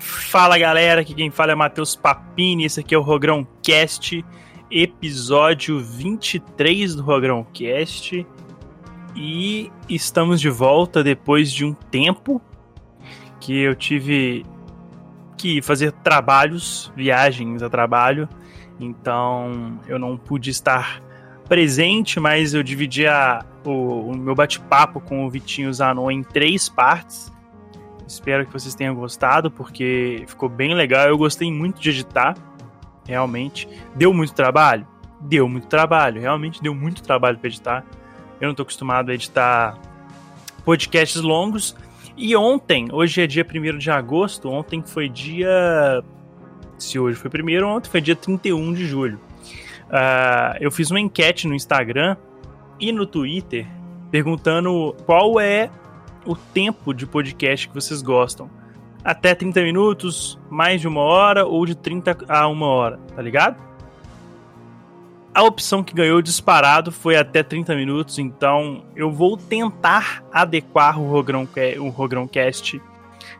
Fala galera, aqui quem fala é Matheus Papini, esse aqui é o Rogrão Cast, episódio 23 do Rogrão Cast. E estamos de volta depois de um tempo que eu tive que fazer trabalhos, viagens a trabalho, então eu não pude estar presente, mas eu dividi a, o, o meu bate-papo com o Vitinho Zanon em três partes. Espero que vocês tenham gostado, porque ficou bem legal. Eu gostei muito de editar, realmente. Deu muito trabalho? Deu muito trabalho, realmente deu muito trabalho para editar. Eu não estou acostumado a editar podcasts longos. E ontem, hoje é dia 1 de agosto, ontem foi dia. Se hoje foi primeiro, ontem foi dia 31 de julho. Uh, eu fiz uma enquete no Instagram e no Twitter perguntando qual é o tempo de podcast que vocês gostam. Até 30 minutos, mais de uma hora ou de 30 a uma hora, tá ligado? A opção que ganhou disparado foi até 30 minutos, então eu vou tentar adequar o Rogrão, o Rogrão Cast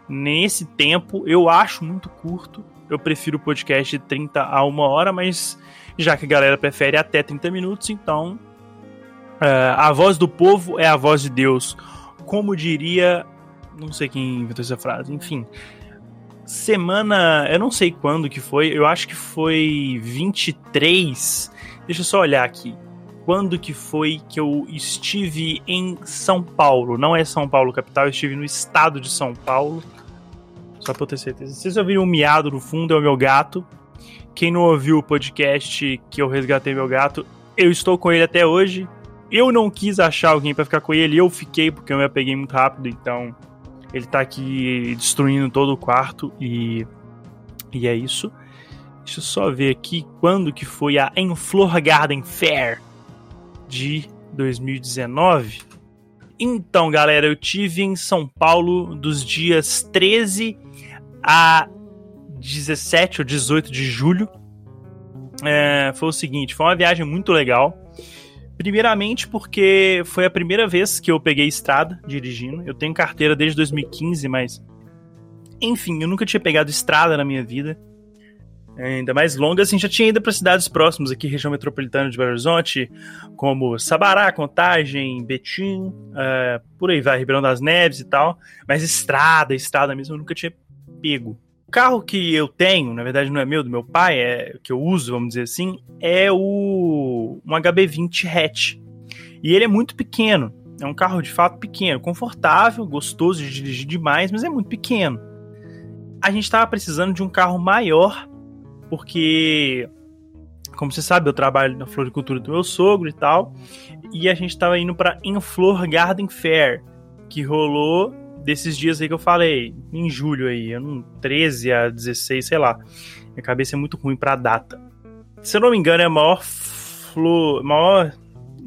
nesse tempo. Eu acho muito curto, eu prefiro o podcast de 30 a uma hora, mas já que a galera prefere até 30 minutos, então uh, a voz do povo é a voz de Deus como diria. Não sei quem inventou essa frase, enfim. Semana. Eu não sei quando que foi, eu acho que foi 23. Deixa eu só olhar aqui. Quando que foi que eu estive em São Paulo? Não é São Paulo capital, eu estive no estado de São Paulo. Só pra eu ter certeza. Vocês ouviram um miado no fundo, é o meu gato. Quem não ouviu o podcast que eu resgatei meu gato, eu estou com ele até hoje. Eu não quis achar alguém para ficar com ele, eu fiquei porque eu me apeguei muito rápido, então ele tá aqui destruindo todo o quarto e e é isso. Deixa eu só ver aqui quando que foi a Enflor Garden Fair de 2019. Então, galera, eu tive em São Paulo dos dias 13 a 17 ou 18 de julho. É, foi o seguinte, foi uma viagem muito legal. Primeiramente porque foi a primeira vez que eu peguei estrada dirigindo. Eu tenho carteira desde 2015, mas. Enfim, eu nunca tinha pegado estrada na minha vida. Ainda mais longa, assim, já tinha ido para cidades próximas aqui, região metropolitana de Belo Horizonte, como Sabará, Contagem, Betim, uh, por aí vai, Ribeirão das Neves e tal. Mas estrada, estrada mesmo, eu nunca tinha pego. Carro que eu tenho, na verdade não é meu, do meu pai, é que eu uso, vamos dizer assim, é o um HB20 hatch. E ele é muito pequeno. É um carro de fato pequeno, confortável, gostoso de dirigir demais, mas é muito pequeno. A gente estava precisando de um carro maior, porque, como você sabe, eu trabalho na floricultura do meu sogro e tal, e a gente estava indo para Enflor Garden Fair, que rolou desses dias aí que eu falei, em julho aí, não, 13 a 16, sei lá. Minha cabeça é muito ruim pra data. Se eu não me engano, é o maior flor, maior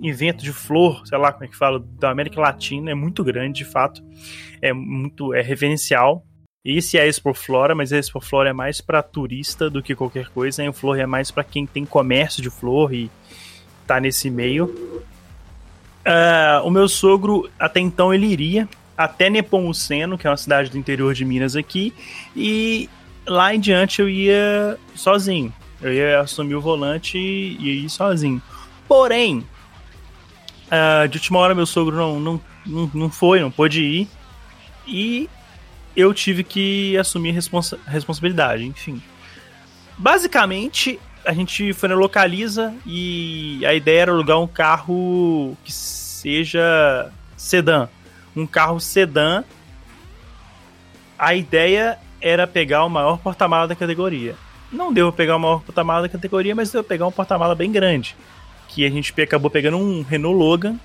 evento de flor, sei lá como é que fala, da América Latina, é muito grande, de fato. É muito, é referencial. Esse é Expo Flora, mas a Expo Flora é mais para turista do que qualquer coisa. A Flor é mais para quem tem comércio de flor e tá nesse meio. Uh, o meu sogro, até então, ele iria até Nepomuceno, que é uma cidade do interior de Minas aqui, e lá em diante eu ia sozinho. Eu ia assumir o volante e ia ir sozinho. Porém, uh, de última hora meu sogro não, não, não, não foi, não pôde ir, e eu tive que assumir responsa responsabilidade, enfim. Basicamente, a gente foi na Localiza e a ideia era alugar um carro que seja sedã um carro sedã. A ideia era pegar o maior porta-mala da categoria. Não deu pegar o maior porta-mala da categoria, mas deu pegar um porta-mala bem grande. Que a gente acabou pegando um Renault Logan,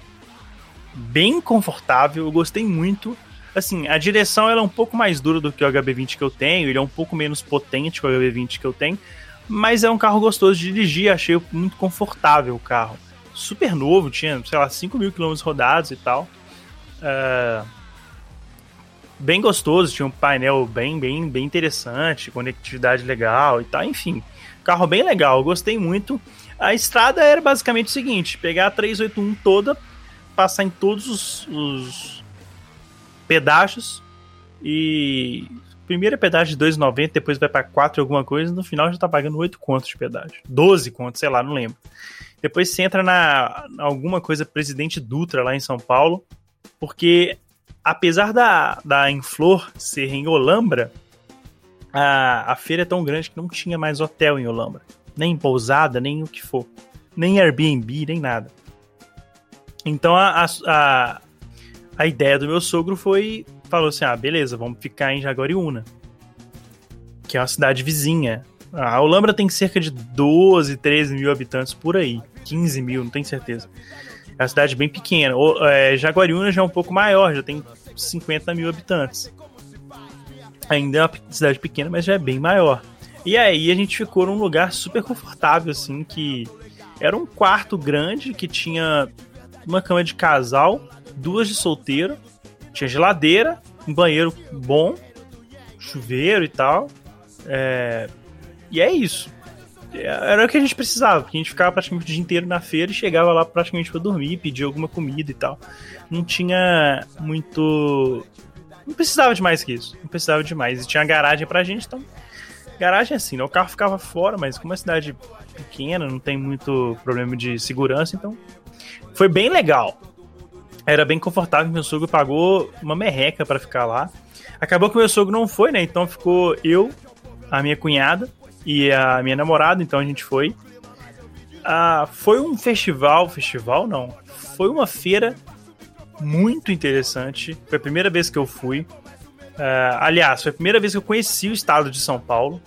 bem confortável, eu gostei muito. Assim, a direção ela é um pouco mais dura do que o HB20 que eu tenho, ele é um pouco menos potente que o HB20 que eu tenho, mas é um carro gostoso de dirigir, achei muito confortável o carro. Super novo, tinha, sei lá, 5 mil quilômetros rodados e tal. Uh, bem gostoso, tinha um painel bem, bem, bem interessante, conectividade legal e tal, enfim. Carro bem legal, gostei muito. A estrada era basicamente o seguinte: pegar a 381 toda, passar em todos os, os pedaços e primeiro é pedágio de 2,90, depois vai para 4 alguma coisa, no final já tá pagando 8 contos de pedágio. 12 contos, sei lá, não lembro. Depois você entra na alguma coisa Presidente Dutra lá em São Paulo, porque apesar da, da Inflor ser em Olambra, a, a feira é tão grande que não tinha mais hotel em Olambra. Nem pousada, nem o que for. Nem Airbnb, nem nada. Então a, a, a ideia do meu sogro foi falou assim: ah, beleza, vamos ficar em Jaguariúna, que é uma cidade vizinha. A Olambra tem cerca de 12, 13 mil habitantes por aí. 15 mil, não tenho certeza. É uma cidade bem pequena. O, é, Jaguariúna já é um pouco maior, já tem 50 mil habitantes. Ainda é uma cidade pequena, mas já é bem maior. E aí a gente ficou num lugar super confortável, assim, que era um quarto grande que tinha uma cama de casal, duas de solteiro, tinha geladeira, um banheiro bom, chuveiro e tal. É... E é isso. Era o que a gente precisava, porque a gente ficava praticamente o dia inteiro na feira e chegava lá praticamente para dormir, pedir alguma comida e tal. Não tinha muito. Não precisava de mais que isso. Não precisava de mais. E tinha garagem pra gente, então. Garagem é assim, né? O carro ficava fora, mas como é uma cidade pequena, não tem muito problema de segurança, então. Foi bem legal era bem confortável, meu sogro pagou uma merreca para ficar lá. Acabou que meu sogro não foi, né? Então ficou eu, a minha cunhada e a minha namorada, então a gente foi. Ah, foi um festival, festival não, foi uma feira muito interessante. Foi a primeira vez que eu fui. Uh, aliás, foi a primeira vez que eu conheci o estado de São Paulo.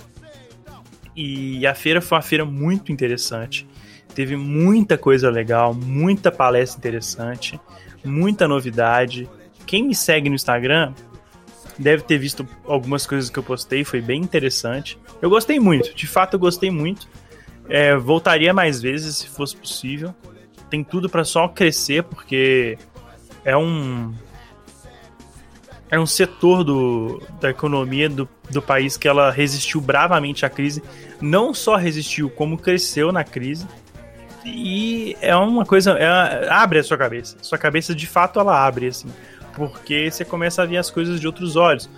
E a feira foi uma feira muito interessante. Teve muita coisa legal, muita palestra interessante muita novidade. Quem me segue no Instagram deve ter visto algumas coisas que eu postei, foi bem interessante. Eu gostei muito, de fato eu gostei muito. É, voltaria mais vezes se fosse possível. Tem tudo para só crescer, porque é um é um setor do, da economia do, do país que ela resistiu bravamente à crise. Não só resistiu, como cresceu na crise. E é uma coisa. É, abre a sua cabeça. Sua cabeça de fato ela abre, assim. Porque você começa a ver as coisas de outros olhos.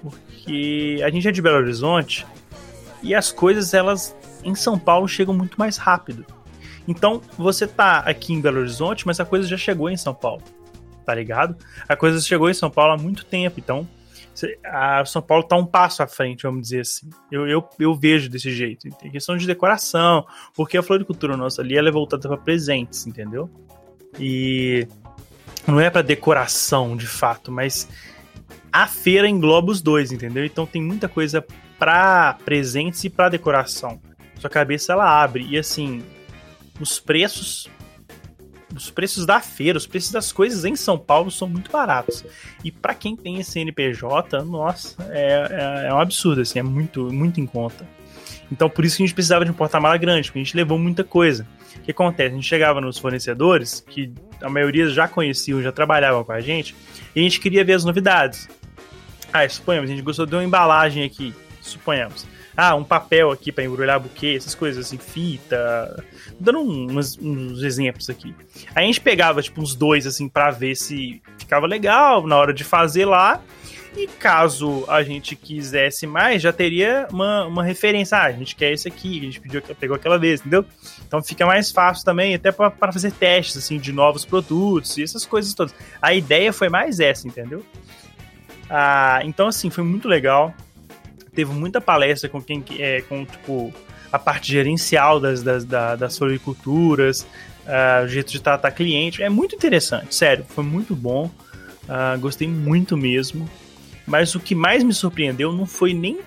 Porque a gente é de Belo Horizonte e as coisas, elas em São Paulo chegam muito mais rápido. Então, você tá aqui em Belo Horizonte, mas a coisa já chegou em São Paulo. Tá ligado? A coisa chegou em São Paulo há muito tempo. Então, a São Paulo está um passo à frente, vamos dizer assim. Eu, eu, eu vejo desse jeito. Tem questão de decoração, porque a floricultura nossa ali ela é voltada para presentes, entendeu? E não é para decoração de fato, mas a feira engloba os dois, entendeu? Então tem muita coisa para presentes e para decoração. Sua cabeça ela abre e assim, os preços os preços da feira, os preços das coisas em São Paulo são muito baratos. E para quem tem esse NPJ, nossa, é, é, é, um absurdo, assim, é muito, muito em conta. Então por isso que a gente precisava de um porta-mala grande, porque a gente levou muita coisa. O que acontece? A gente chegava nos fornecedores, que a maioria já conheciam, já trabalhavam com a gente, e a gente queria ver as novidades. Ah, suponhamos, a gente gostou de uma embalagem aqui, suponhamos ah, um papel aqui para embrulhar buquê, essas coisas assim, fita. Dando uns, uns, exemplos aqui. Aí a gente pegava, tipo, uns dois, assim, para ver se ficava legal na hora de fazer lá. E caso a gente quisesse mais, já teria uma, uma referência. Ah, a gente quer esse aqui, a gente pediu, pegou aquela vez, entendeu? Então fica mais fácil também, até para fazer testes, assim, de novos produtos e essas coisas todas. A ideia foi mais essa, entendeu? Ah, então, assim, foi muito legal teve muita palestra com quem é, com tipo a parte gerencial das, das, das, das floriculturas, uh, o jeito de tratar cliente. É muito interessante, sério, foi muito bom. Uh, gostei muito mesmo. Mas o que mais me surpreendeu não foi nem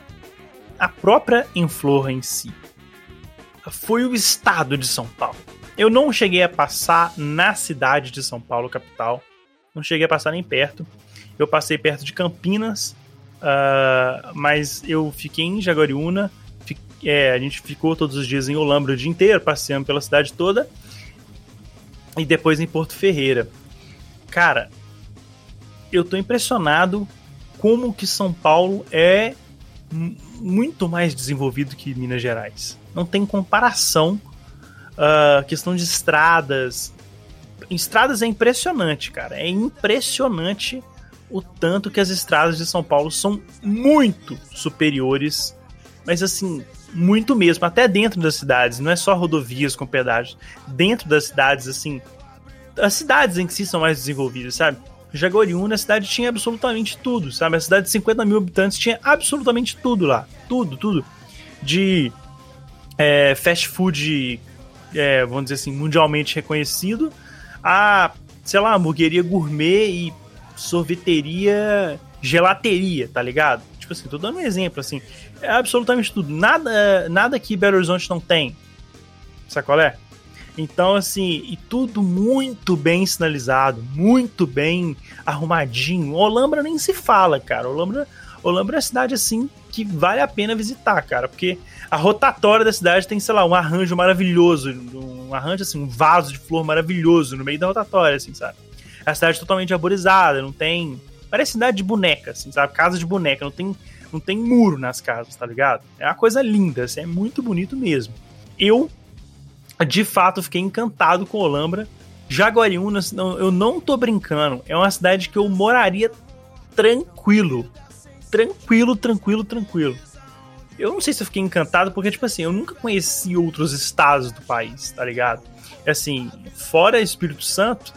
a própria Enflor em si. Foi o estado de São Paulo. Eu não cheguei a passar na cidade de São Paulo, capital. Não cheguei a passar nem perto. Eu passei perto de Campinas Uh, mas eu fiquei em Jaguariúna, é, a gente ficou todos os dias em Olambra o dia inteiro, passeando pela cidade toda, e depois em Porto Ferreira. Cara, eu tô impressionado como que São Paulo é muito mais desenvolvido que Minas Gerais. Não tem comparação. Uh, questão de estradas. Estradas é impressionante, cara. É impressionante o tanto que as estradas de São Paulo são muito superiores, mas assim, muito mesmo, até dentro das cidades, não é só rodovias com pedágios, dentro das cidades, assim, as cidades em si são mais desenvolvidas, sabe? Jaguariúna, a cidade tinha absolutamente tudo, sabe? A cidade de 50 mil habitantes tinha absolutamente tudo lá, tudo, tudo. De é, fast food, é, vamos dizer assim, mundialmente reconhecido, a, sei lá, hamburgueria gourmet e sorveteria, gelateria, tá ligado? Tipo assim, tô dando um exemplo, assim. É absolutamente tudo. Nada, nada que Belo Horizonte não tem. Sabe qual é? Então, assim, e tudo muito bem sinalizado, muito bem arrumadinho. Olambra nem se fala, cara. Olambra, Olambra é uma cidade, assim, que vale a pena visitar, cara. Porque a rotatória da cidade tem, sei lá, um arranjo maravilhoso. Um arranjo, assim, um vaso de flor maravilhoso no meio da rotatória, assim, sabe? A cidade é totalmente arborizada, não tem. Parece cidade de boneca, assim, sabe? Casa de boneca, não tem, não tem muro nas casas, tá ligado? É uma coisa linda, assim, é muito bonito mesmo. Eu, de fato, fiquei encantado com Olambra. Jaguariúna, eu não tô brincando, é uma cidade que eu moraria tranquilo. Tranquilo, tranquilo, tranquilo. Eu não sei se eu fiquei encantado, porque, tipo assim, eu nunca conheci outros estados do país, tá ligado? Assim, fora Espírito Santo,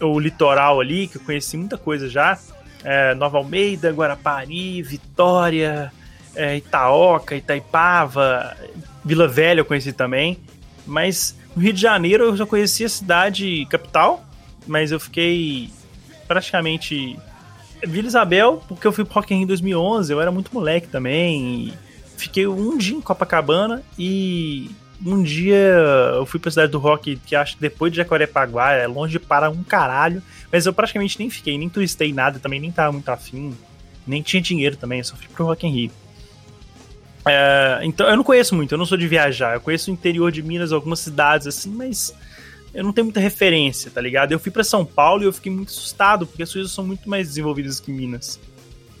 o litoral ali, que eu conheci muita coisa já. É, Nova Almeida, Guarapari, Vitória, é, Itaoca, Itaipava, Vila Velha eu conheci também. Mas no Rio de Janeiro eu já conheci a cidade capital, mas eu fiquei praticamente. Vila Isabel, porque eu fui pro Rock in Rio em 2011, eu era muito moleque também. fiquei um dia em Copacabana e um dia eu fui pra cidade do rock, que acho que depois de Jacarepaguá, é longe para um caralho, mas eu praticamente nem fiquei, nem turistei nada, também nem tava muito afim, nem tinha dinheiro também, eu só fui pro Rock in Rio. É, então, eu não conheço muito, eu não sou de viajar, eu conheço o interior de Minas, algumas cidades assim, mas eu não tenho muita referência, tá ligado? Eu fui para São Paulo e eu fiquei muito assustado, porque as coisas são muito mais desenvolvidas que Minas,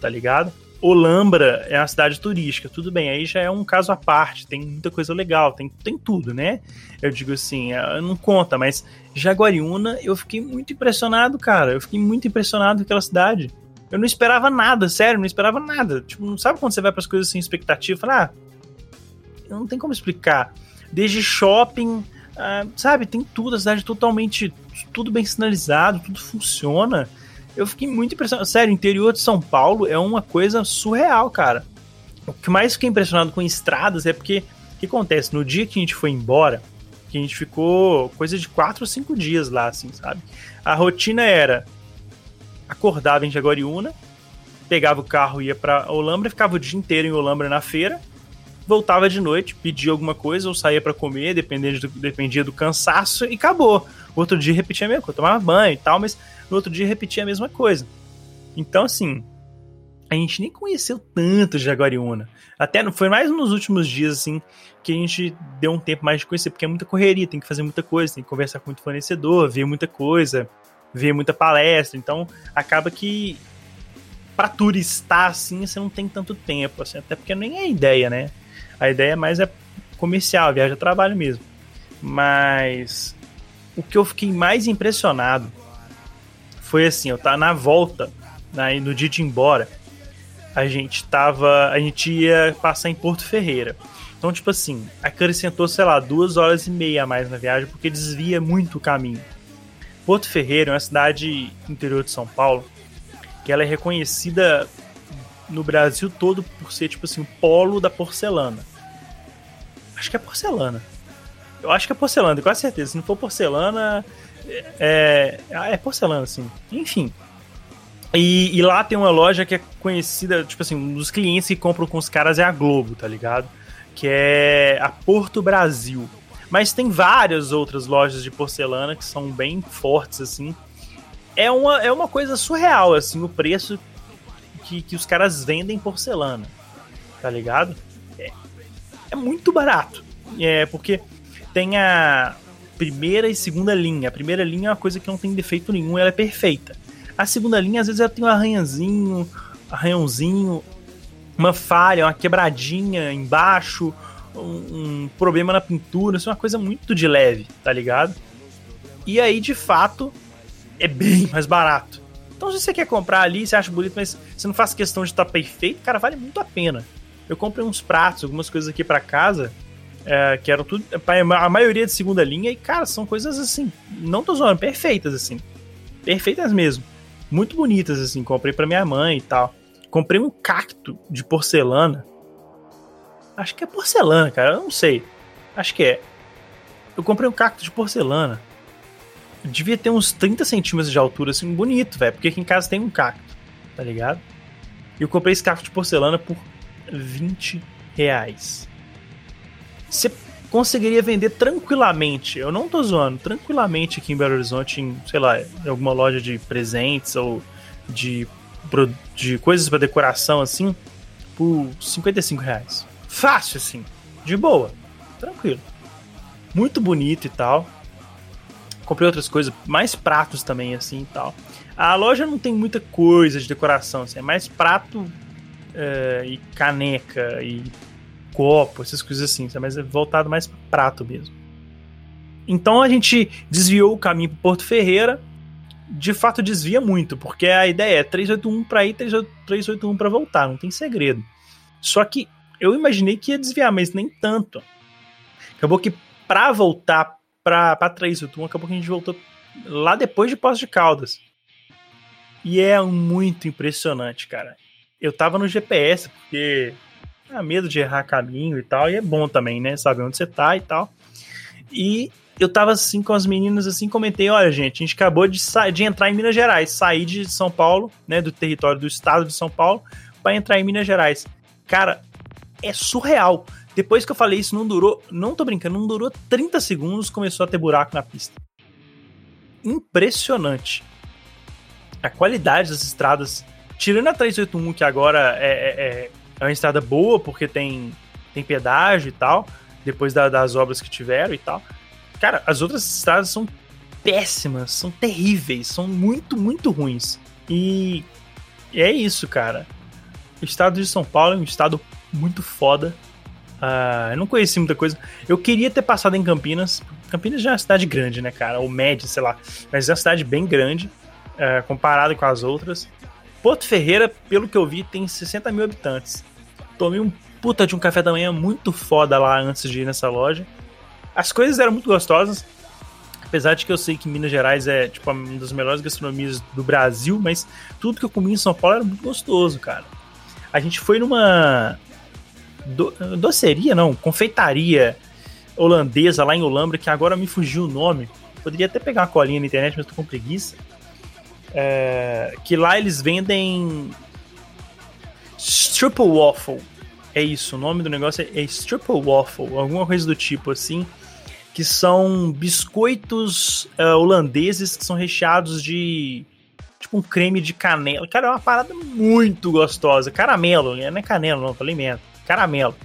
tá ligado? Olambra é uma cidade turística, tudo bem, aí já é um caso à parte, tem muita coisa legal, tem, tem tudo, né? Eu digo assim, é, não conta, mas Jaguariúna, eu fiquei muito impressionado, cara, eu fiquei muito impressionado com aquela cidade. Eu não esperava nada, sério, não esperava nada. Tipo, não sabe quando você vai para as coisas sem expectativa, fala, ah, não tem como explicar. Desde shopping, ah, sabe, tem tudo, a cidade totalmente, tudo bem sinalizado, tudo funciona eu fiquei muito impressionado. Sério, o interior de São Paulo é uma coisa surreal, cara. O que mais fiquei impressionado com estradas é porque o que acontece? No dia que a gente foi embora, que a gente ficou coisa de 4 ou 5 dias lá, assim, sabe? A rotina era acordava em Jaguariúna, pegava o carro, ia para Olambra, ficava o dia inteiro em Olambra na feira, voltava de noite, pedia alguma coisa ou saía para comer, dependendo do, dependia do cansaço e acabou. O outro dia repetia a mesma coisa, tomava banho e tal, mas no outro dia repetia a mesma coisa. Então, assim, a gente nem conheceu tanto Jaguariúna. Até foi mais nos últimos dias, assim, que a gente deu um tempo mais de conhecer, porque é muita correria, tem que fazer muita coisa, tem que conversar com muito fornecedor, ver muita coisa, ver muita palestra. Então, acaba que para turistar, assim, você não tem tanto tempo, assim, até porque nem é ideia, né? A ideia mais é comercial, viagem a trabalho mesmo. Mas o que eu fiquei mais impressionado foi assim, eu tava na volta, né, no dia de ir embora, a gente tava, a gente ia passar em Porto Ferreira. Então, tipo assim, acrescentou, sei lá, duas horas e meia a mais na viagem, porque desvia muito o caminho. Porto Ferreira é uma cidade interior de São Paulo, que ela é reconhecida no Brasil todo por ser, tipo assim, o polo da porcelana. Acho que é porcelana. Eu acho que é porcelana, com certeza. Se não for porcelana, é, é porcelana, assim. Enfim. E, e, lá tem uma loja que é conhecida, tipo assim, um dos clientes que compram com os caras é a Globo, tá ligado? Que é a Porto Brasil. Mas tem várias outras lojas de porcelana que são bem fortes, assim. É uma, é uma coisa surreal, assim, o preço que, que os caras vendem porcelana, tá ligado? É, é muito barato. É, porque tem a, primeira e segunda linha. A primeira linha é uma coisa que não tem defeito nenhum, ela é perfeita. A segunda linha, às vezes, ela tem um arranhãozinho, arranhãozinho, uma falha, uma quebradinha embaixo, um, um problema na pintura, isso é uma coisa muito de leve, tá ligado? E aí, de fato, é bem mais barato, Então, se você quer comprar ali, você acha bonito, mas você não faz questão de estar perfeito, cara, vale muito a pena. Eu comprei uns pratos, algumas coisas aqui para casa, é, que eram tudo. A maioria de segunda linha, e, cara, são coisas assim, não tô zoando, perfeitas, assim. Perfeitas mesmo. Muito bonitas, assim. Comprei para minha mãe e tal. Comprei um cacto de porcelana. Acho que é porcelana, cara, eu não sei. Acho que é. Eu comprei um cacto de porcelana. Devia ter uns 30 centímetros de altura, assim, bonito, velho. Porque aqui em casa tem um cacto, tá ligado? E eu comprei esse cacto de porcelana por 20 reais. Você conseguiria vender tranquilamente, eu não tô zoando, tranquilamente aqui em Belo Horizonte, em, sei lá, em alguma loja de presentes ou de, de coisas para decoração assim, por 55 reais. Fácil assim, de boa, tranquilo. Muito bonito e tal. Comprei outras coisas, mais pratos também assim e tal. A loja não tem muita coisa de decoração, assim, é mais prato é, e caneca e copo, essas coisas assim, mas é voltado mais prato mesmo. Então a gente desviou o caminho para Porto Ferreira. De fato desvia muito, porque a ideia é 381 para ir, 381 para voltar, não tem segredo. Só que eu imaginei que ia desviar, mas nem tanto. Acabou que para voltar para 381, acabou que a gente voltou lá depois de Poços de Caldas. E é muito impressionante, cara. Eu tava no GPS, porque ah, medo de errar caminho e tal, e é bom também, né? Saber onde você tá e tal. E eu tava assim com as meninas assim, comentei, olha, gente, a gente acabou de, de entrar em Minas Gerais, sair de São Paulo, né, do território do estado de São Paulo, para entrar em Minas Gerais. Cara, é surreal. Depois que eu falei isso, não durou, não tô brincando, não durou 30 segundos, começou a ter buraco na pista. Impressionante. A qualidade das estradas, tirando a 381, que agora é, é, é é uma estrada boa porque tem, tem pedágio e tal, depois da, das obras que tiveram e tal. Cara, as outras estradas são péssimas, são terríveis, são muito, muito ruins. E é isso, cara. O estado de São Paulo é um estado muito foda. Uh, eu não conheci muita coisa. Eu queria ter passado em Campinas. Campinas já é uma cidade grande, né, cara? Ou média, sei lá. Mas é uma cidade bem grande, uh, comparado com as outras. Porto Ferreira, pelo que eu vi, tem 60 mil habitantes. Tomei um puta de um café da manhã muito foda lá antes de ir nessa loja. As coisas eram muito gostosas. Apesar de que eu sei que Minas Gerais é tipo uma das melhores gastronomias do Brasil, mas tudo que eu comi em São Paulo era muito gostoso, cara. A gente foi numa do, doceria, não, confeitaria holandesa lá em Olambra, que agora me fugiu o nome. Poderia até pegar uma colinha na internet, mas tô com preguiça. É, que lá eles vendem Triple Waffle. É isso, o nome do negócio é, é Triple Waffle, alguma coisa do tipo assim. Que são biscoitos uh, holandeses que são recheados de. Tipo um creme de canela. Cara, é uma parada muito gostosa. Caramelo, né? não é canela, não, falei merda. Caramelo.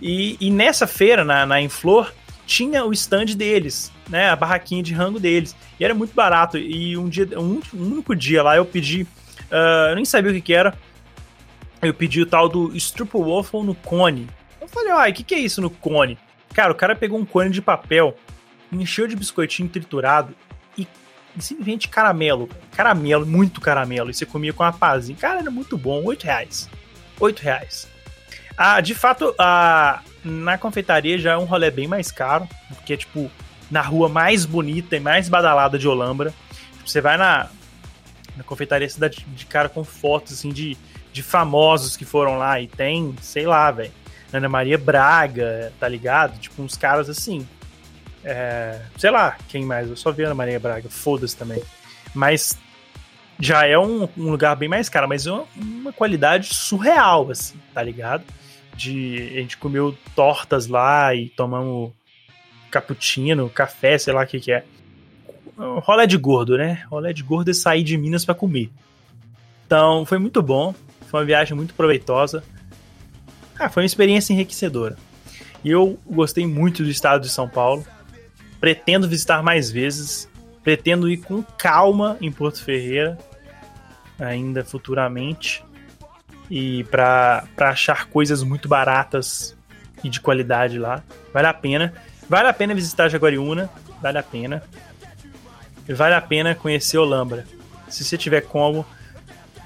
E, e nessa feira, na, na Inflor, tinha o stand deles, né? A barraquinha de rango deles. E era muito barato. E um dia, um, um único dia lá eu pedi. Uh, eu nem sabia o que, que era eu pedi o tal do Strupple Waffle no cone. Eu falei, ai, o que, que é isso no cone? Cara, o cara pegou um cone de papel, encheu de biscoitinho triturado e, e simplesmente caramelo. Caramelo, muito caramelo. E você comia com uma pazinha. Cara, era muito bom. Oito reais. Oito reais. Ah, de fato, ah, na confeitaria já é um rolê bem mais caro, porque tipo na rua mais bonita e mais badalada de Olambra. Você vai na, na confeitaria, você dá de, de cara com fotos assim de de famosos que foram lá. E tem, sei lá, velho, Ana Maria Braga, tá ligado? Tipo, uns caras assim. É, sei lá, quem mais? Eu só vi Ana Maria Braga, foda-se também. Mas já é um, um, lugar bem mais caro, mas é uma, uma, qualidade surreal, assim, tá ligado? De, a gente comeu tortas lá e tomamos cappuccino, café, sei lá o que que é. Rolé de gordo, né? Rolé de gordo é sair de Minas para comer. Então, foi muito bom. Foi uma viagem muito proveitosa. Ah, foi uma experiência enriquecedora. E eu gostei muito do estado de São Paulo. Pretendo visitar mais vezes. Pretendo ir com calma em Porto Ferreira, ainda futuramente. E para achar coisas muito baratas e de qualidade lá. Vale a pena. Vale a pena visitar Jaguariúna. Vale a pena. Vale a pena conhecer Olambra. se você tiver como,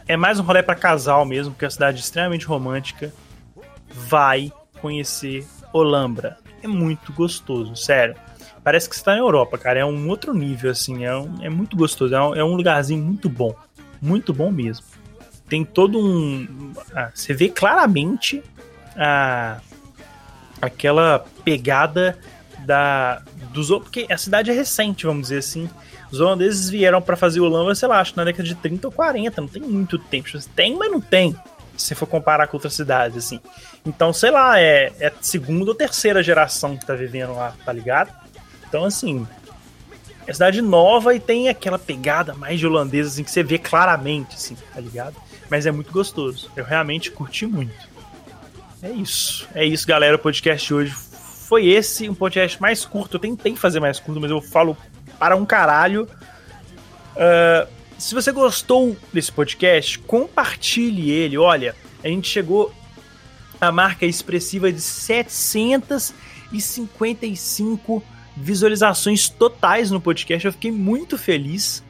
é mais um rolê para casal mesmo, porque é uma cidade extremamente romântica. Vai conhecer Olambra. É muito gostoso, sério. Parece que você tá na Europa, cara. É um outro nível, assim. É, um, é muito gostoso. É um, é um lugarzinho muito bom. Muito bom mesmo. Tem todo um. Ah, você vê claramente a, aquela pegada da dos porque a cidade é recente, vamos dizer assim. Os holandeses vieram para fazer o Holanda, sei lá, acho na década de 30 ou 40, não tem muito tempo. Tem, mas não tem. Se for comparar com outras cidades, assim. Então, sei lá, é, é segunda ou terceira geração que tá vivendo lá, tá ligado? Então, assim, é cidade nova e tem aquela pegada mais de holandesa, assim, que você vê claramente, assim, tá ligado? Mas é muito gostoso. Eu realmente curti muito. É isso. É isso, galera. O podcast hoje foi esse, um podcast mais curto. Eu tentei fazer mais curto, mas eu falo para um caralho. Uh, se você gostou desse podcast, compartilhe ele. Olha, a gente chegou à marca expressiva de 755 visualizações totais no podcast. Eu fiquei muito feliz.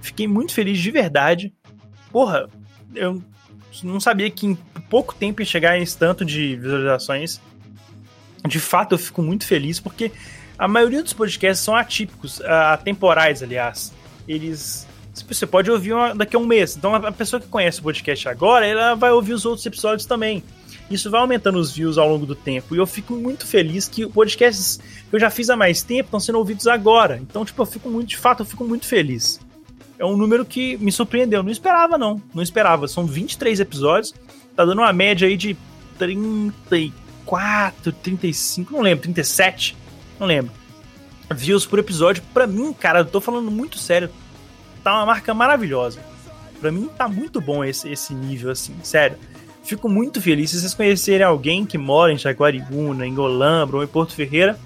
Fiquei muito feliz de verdade. Porra, eu não sabia que em pouco tempo ia chegar nesse tanto de visualizações. De fato, eu fico muito feliz porque a maioria dos podcasts são atípicos, atemporais, aliás. Eles. Você pode ouvir uma, daqui a um mês. Então, a pessoa que conhece o podcast agora, ela vai ouvir os outros episódios também. Isso vai aumentando os views ao longo do tempo. E eu fico muito feliz que podcasts que eu já fiz há mais tempo estão sendo ouvidos agora. Então, tipo, eu fico muito, de fato, eu fico muito feliz. É um número que me surpreendeu. Não esperava, não. Não esperava. São 23 episódios. Tá dando uma média aí de 34, 35, não lembro, 37 não lembro. Views por episódio, pra mim, cara, eu tô falando muito sério, tá uma marca maravilhosa. Pra mim tá muito bom esse, esse nível, assim, sério. Fico muito feliz se vocês conhecerem alguém que mora em Jaguariúna, em Golambra ou em Porto Ferreira.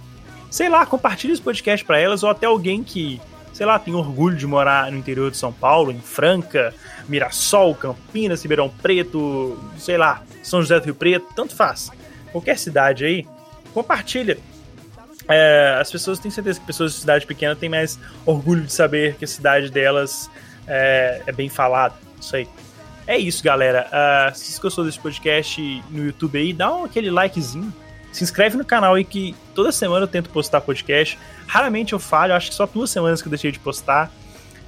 Sei lá, compartilhe esse podcast para elas ou até alguém que, sei lá, tem orgulho de morar no interior de São Paulo, em Franca, Mirassol, Campinas, Ribeirão Preto, sei lá, São José do Rio Preto, tanto faz. Qualquer cidade aí, compartilha é, as pessoas têm certeza que pessoas de cidade pequena têm mais orgulho de saber que a cidade delas é, é bem falada. Isso aí. É isso, galera. Uh, se você gostou desse podcast no YouTube aí, dá um, aquele likezinho. Se inscreve no canal aí que toda semana eu tento postar podcast. Raramente eu falho, acho que só duas semanas que eu deixei de postar.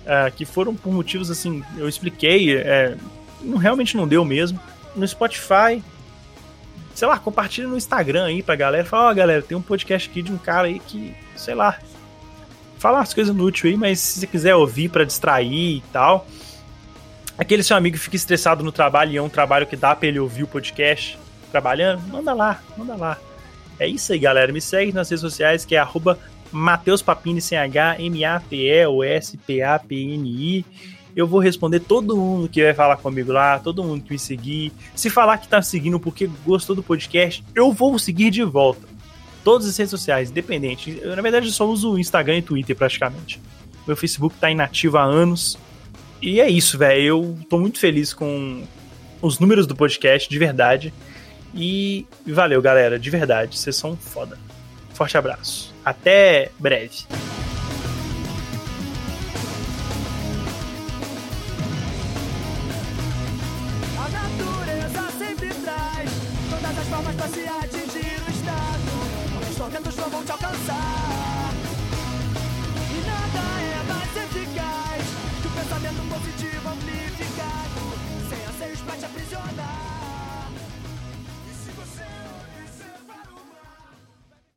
Uh, que foram por motivos assim, eu expliquei, é, não, realmente não deu mesmo. No Spotify, sei lá, compartilha no Instagram aí pra galera. Fala, ó, oh, galera, tem um podcast aqui de um cara aí que, sei lá, fala umas coisas inúteis aí, mas se você quiser ouvir para distrair e tal. Aquele seu amigo que fica estressado no trabalho e é um trabalho que dá pra ele ouvir o podcast trabalhando, manda lá, manda lá. É isso aí, galera. Me segue nas redes sociais que é arroba Papini sem H, M-A-T-E-O-S-P-A-P-N-I eu vou responder todo mundo que vai falar comigo lá, todo mundo que me seguir. Se falar que tá seguindo porque gostou do podcast, eu vou seguir de volta. Todas as redes sociais, independente. Eu, na verdade, só uso Instagram e Twitter praticamente. Meu Facebook tá inativo há anos. E é isso, velho. Eu tô muito feliz com os números do podcast, de verdade. E valeu, galera, de verdade. Vocês são foda. Forte abraço. Até breve.